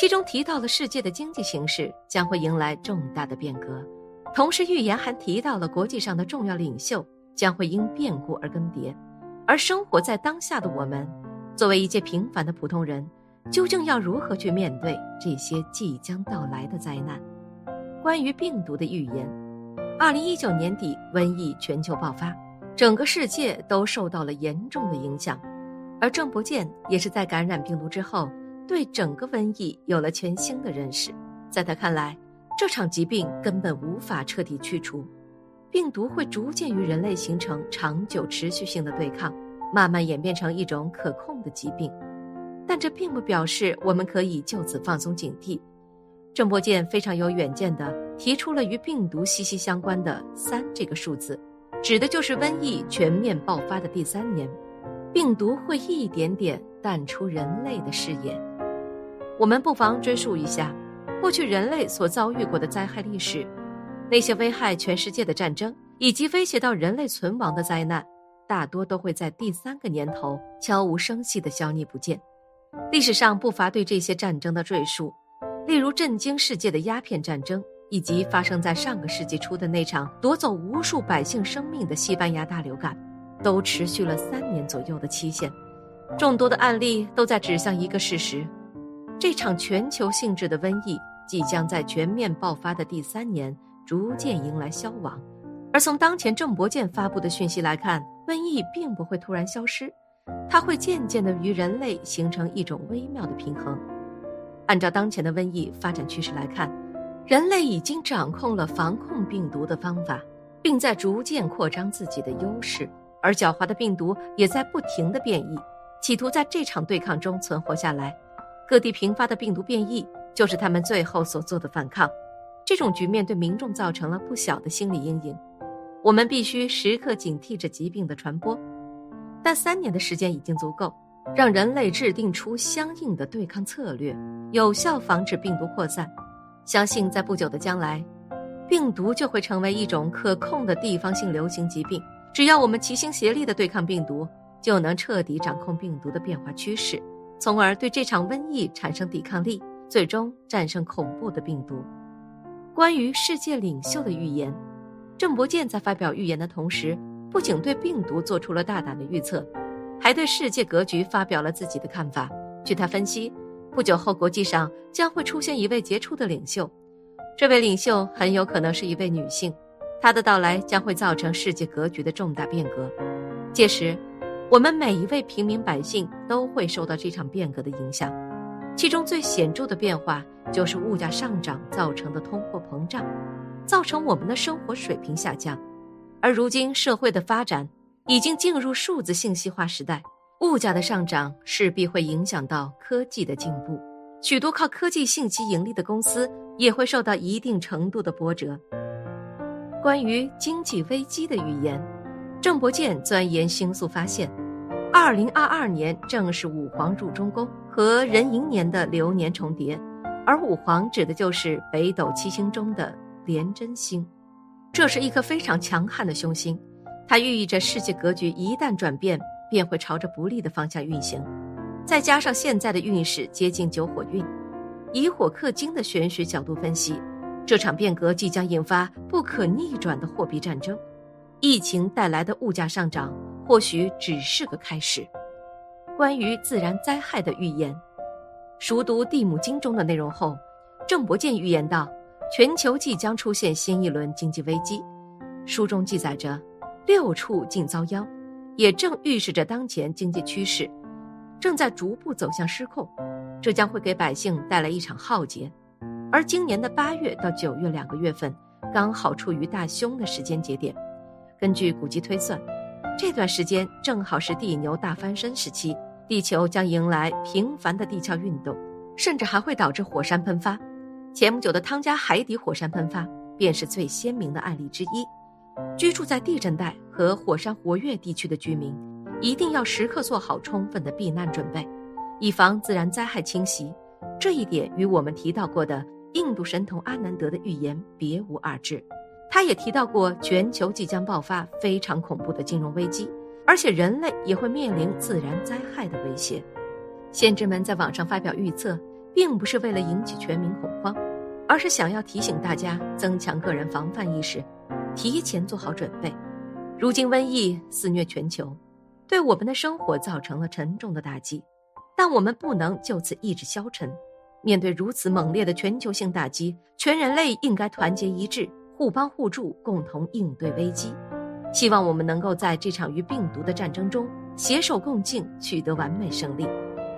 其中提到了世界的经济形势将会迎来重大的变革，同时预言还提到了国际上的重要领袖将会因变故而更迭，而生活在当下的我们，作为一介平凡的普通人，究竟要如何去面对这些即将到来的灾难？关于病毒的预言，二零一九年底瘟疫全球爆发，整个世界都受到了严重的影响，而郑伯健也是在感染病毒之后。对整个瘟疫有了全新的认识，在他看来，这场疾病根本无法彻底去除，病毒会逐渐与人类形成长久持续性的对抗，慢慢演变成一种可控的疾病。但这并不表示我们可以就此放松警惕。郑伯健非常有远见地提出了与病毒息息相关的“三”这个数字，指的就是瘟疫全面爆发的第三年，病毒会一点点淡出人类的视野。我们不妨追溯一下，过去人类所遭遇过的灾害历史，那些危害全世界的战争，以及威胁到人类存亡的灾难，大多都会在第三个年头悄无声息地消匿不见。历史上不乏对这些战争的赘述，例如震惊世界的鸦片战争，以及发生在上个世纪初的那场夺走无数百姓生命的西班牙大流感，都持续了三年左右的期限。众多的案例都在指向一个事实。这场全球性质的瘟疫即将在全面爆发的第三年逐渐迎来消亡，而从当前郑伯健发布的讯息来看，瘟疫并不会突然消失，它会渐渐的与人类形成一种微妙的平衡。按照当前的瘟疫发展趋势来看，人类已经掌控了防控病毒的方法，并在逐渐扩张自己的优势，而狡猾的病毒也在不停的变异，企图在这场对抗中存活下来。各地频发的病毒变异，就是他们最后所做的反抗。这种局面对民众造成了不小的心理阴影。我们必须时刻警惕着疾病的传播。但三年的时间已经足够，让人类制定出相应的对抗策略，有效防止病毒扩散。相信在不久的将来，病毒就会成为一种可控的地方性流行疾病。只要我们齐心协力的对抗病毒，就能彻底掌控病毒的变化趋势。从而对这场瘟疫产生抵抗力，最终战胜恐怖的病毒。关于世界领袖的预言，郑伯健在发表预言的同时，不仅对病毒做出了大胆的预测，还对世界格局发表了自己的看法。据他分析，不久后国际上将会出现一位杰出的领袖，这位领袖很有可能是一位女性，她的到来将会造成世界格局的重大变革。届时。我们每一位平民百姓都会受到这场变革的影响，其中最显著的变化就是物价上涨造成的通货膨胀，造成我们的生活水平下降。而如今社会的发展已经进入数字信息化时代，物价的上涨势必会影响到科技的进步，许多靠科技信息盈利的公司也会受到一定程度的波折。关于经济危机的预言。郑伯健钻研星宿发现，二零二二年正是五黄入中宫和壬寅年的流年重叠，而五黄指的就是北斗七星中的廉贞星，这是一颗非常强悍的凶星，它寓意着世界格局一旦转变，便会朝着不利的方向运行。再加上现在的运势接近九火运，以火克金的玄学角度分析，这场变革即将引发不可逆转的货币战争。疫情带来的物价上涨，或许只是个开始。关于自然灾害的预言，熟读《地母经》中的内容后，郑伯健预言道：全球即将出现新一轮经济危机。书中记载着，六处尽遭殃，也正预示着当前经济趋势正在逐步走向失控，这将会给百姓带来一场浩劫。而今年的八月到九月两个月份，刚好处于大凶的时间节点。根据古籍推算，这段时间正好是地牛大翻身时期，地球将迎来频繁的地壳运动，甚至还会导致火山喷发。前不久的汤加海底火山喷发便是最鲜明的案例之一。居住在地震带和火山活跃地区的居民，一定要时刻做好充分的避难准备，以防自然灾害侵袭。这一点与我们提到过的印度神童阿南德的预言别无二致。他也提到过，全球即将爆发非常恐怖的金融危机，而且人类也会面临自然灾害的威胁。先知们在网上发表预测，并不是为了引起全民恐慌，而是想要提醒大家增强个人防范意识，提前做好准备。如今瘟疫肆虐全球，对我们的生活造成了沉重的打击，但我们不能就此意志消沉。面对如此猛烈的全球性打击，全人类应该团结一致。互帮互助，共同应对危机。希望我们能够在这场与病毒的战争中携手共进，取得完美胜利。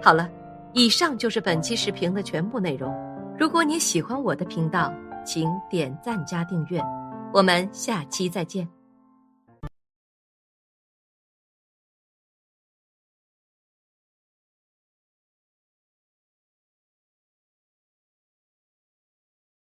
好了，以上就是本期视频的全部内容。如果你喜欢我的频道，请点赞加订阅。我们下期再见。